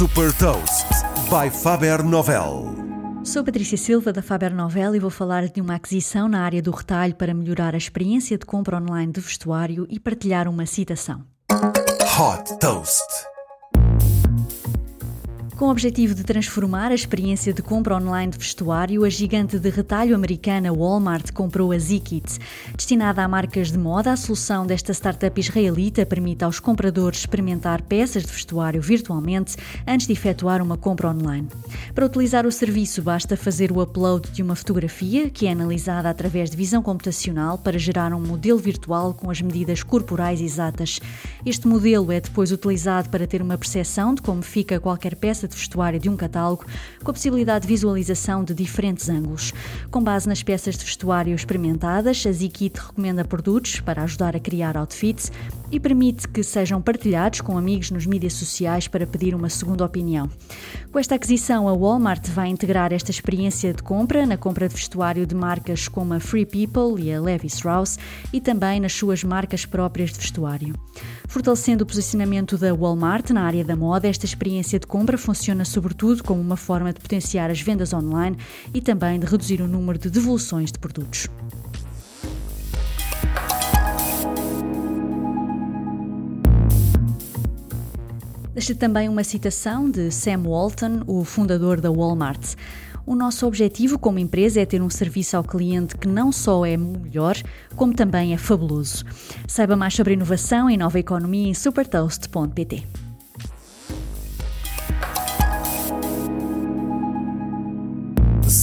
Super Toast by Faber Novel. Sou Patrícia Silva da Faber Novel e vou falar de uma aquisição na área do retalho para melhorar a experiência de compra online de vestuário e partilhar uma citação. Hot Toast. Com o objetivo de transformar a experiência de compra online de vestuário, a gigante de retalho americana Walmart comprou a Zikit. Destinada a marcas de moda, a solução desta startup israelita permite aos compradores experimentar peças de vestuário virtualmente antes de efetuar uma compra online. Para utilizar o serviço, basta fazer o upload de uma fotografia, que é analisada através de visão computacional para gerar um modelo virtual com as medidas corporais exatas. Este modelo é depois utilizado para ter uma percepção de como fica qualquer peça de vestuário de um catálogo, com a possibilidade de visualização de diferentes ângulos. Com base nas peças de vestuário experimentadas, a Zikit recomenda produtos para ajudar a criar outfits e permite que sejam partilhados com amigos nos mídias sociais para pedir uma segunda opinião. Com esta aquisição, a Walmart vai integrar esta experiência de compra na compra de vestuário de marcas como a Free People e a Levi Strauss e também nas suas marcas próprias de vestuário. Fortalecendo o posicionamento da Walmart na área da moda, esta experiência de compra funciona sobretudo como uma forma de potenciar as vendas online e também de reduzir o número de devoluções de produtos. Deixa também uma citação de Sam Walton, o fundador da Walmart. O nosso objetivo como empresa é ter um serviço ao cliente que não só é melhor, como também é fabuloso. Saiba mais sobre inovação e nova economia em supertoast.pt.